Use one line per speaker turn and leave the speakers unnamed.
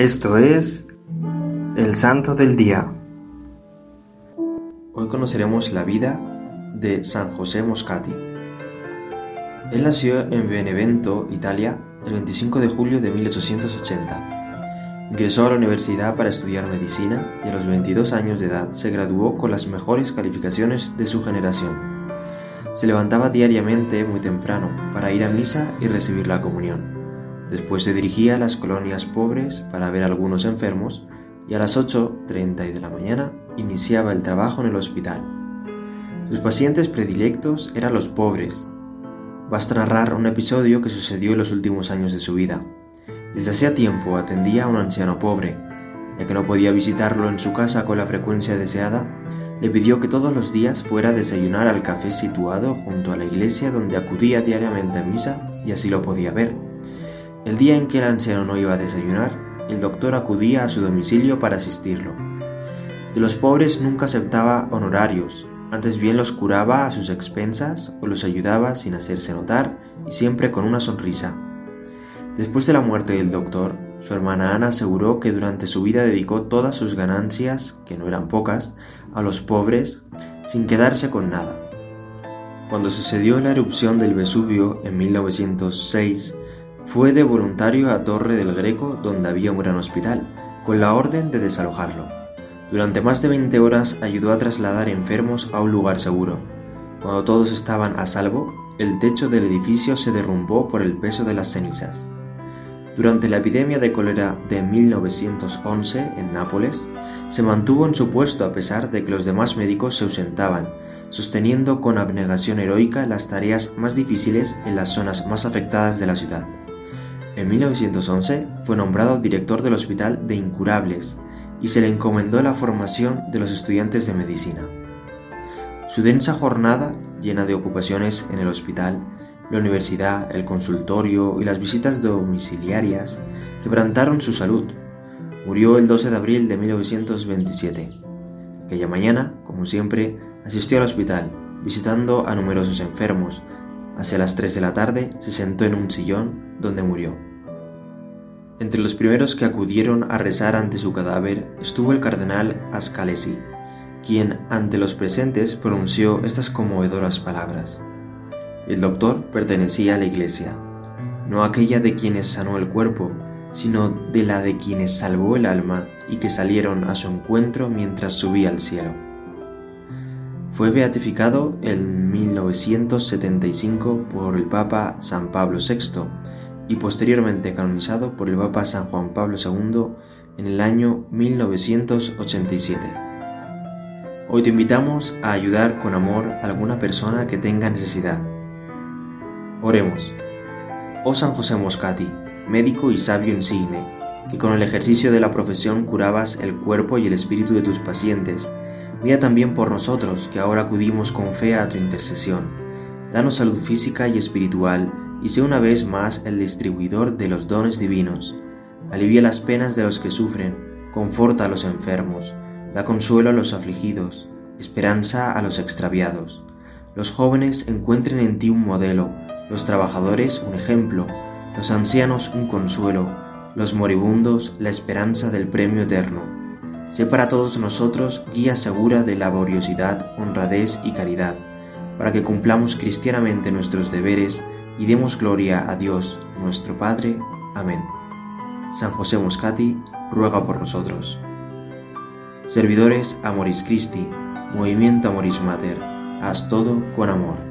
Esto es el Santo del Día. Hoy conoceremos la vida de San José Moscati. Él nació en Benevento, Italia, el 25 de julio de 1880. Ingresó a la universidad para estudiar medicina y a los 22 años de edad se graduó con las mejores calificaciones de su generación. Se levantaba diariamente muy temprano para ir a misa y recibir la comunión. Después se dirigía a las colonias pobres para ver algunos enfermos y a las 8.30 de la mañana iniciaba el trabajo en el hospital. Sus pacientes predilectos eran los pobres. Basta narrar un episodio que sucedió en los últimos años de su vida. Desde hacía tiempo atendía a un anciano pobre. Ya que no podía visitarlo en su casa con la frecuencia deseada, le pidió que todos los días fuera a desayunar al café situado junto a la iglesia donde acudía diariamente a misa y así lo podía ver. El día en que el anciano no iba a desayunar, el doctor acudía a su domicilio para asistirlo. De los pobres nunca aceptaba honorarios, antes bien los curaba a sus expensas o los ayudaba sin hacerse notar y siempre con una sonrisa. Después de la muerte del doctor, su hermana Ana aseguró que durante su vida dedicó todas sus ganancias, que no eran pocas, a los pobres, sin quedarse con nada. Cuando sucedió la erupción del Vesubio en 1906, fue de voluntario a Torre del Greco, donde había un gran hospital, con la orden de desalojarlo. Durante más de 20 horas ayudó a trasladar enfermos a un lugar seguro. Cuando todos estaban a salvo, el techo del edificio se derrumbó por el peso de las cenizas. Durante la epidemia de cólera de 1911 en Nápoles, se mantuvo en su puesto a pesar de que los demás médicos se ausentaban, sosteniendo con abnegación heroica las tareas más difíciles en las zonas más afectadas de la ciudad. En 1911 fue nombrado director del Hospital de Incurables y se le encomendó la formación de los estudiantes de medicina. Su densa jornada, llena de ocupaciones en el hospital, la universidad, el consultorio y las visitas domiciliarias, quebrantaron su salud. Murió el 12 de abril de 1927. Aquella mañana, como siempre, asistió al hospital, visitando a numerosos enfermos, Hacia las 3 de la tarde se sentó en un sillón donde murió. Entre los primeros que acudieron a rezar ante su cadáver estuvo el cardenal Ascalesi, quien ante los presentes pronunció estas conmovedoras palabras. El doctor pertenecía a la iglesia, no aquella de quienes sanó el cuerpo, sino de la de quienes salvó el alma y que salieron a su encuentro mientras subía al cielo. Fue beatificado en 1975 por el Papa San Pablo VI y posteriormente canonizado por el Papa San Juan Pablo II en el año 1987. Hoy te invitamos a ayudar con amor a alguna persona que tenga necesidad. Oremos. Oh San José Moscati, médico y sabio insigne, que con el ejercicio de la profesión curabas el cuerpo y el espíritu de tus pacientes, Mira también por nosotros que ahora acudimos con fe a tu intercesión. Danos salud física y espiritual y sé una vez más el distribuidor de los dones divinos. Alivia las penas de los que sufren, conforta a los enfermos, da consuelo a los afligidos, esperanza a los extraviados. Los jóvenes encuentren en ti un modelo, los trabajadores un ejemplo, los ancianos un consuelo, los moribundos la esperanza del premio eterno Sé para todos nosotros guía segura de laboriosidad, honradez y caridad, para que cumplamos cristianamente nuestros deberes y demos gloria a Dios, nuestro Padre. Amén. San José Moscati, ruega por nosotros. Servidores Amoris Christi, Movimiento Amoris Mater, haz todo con amor.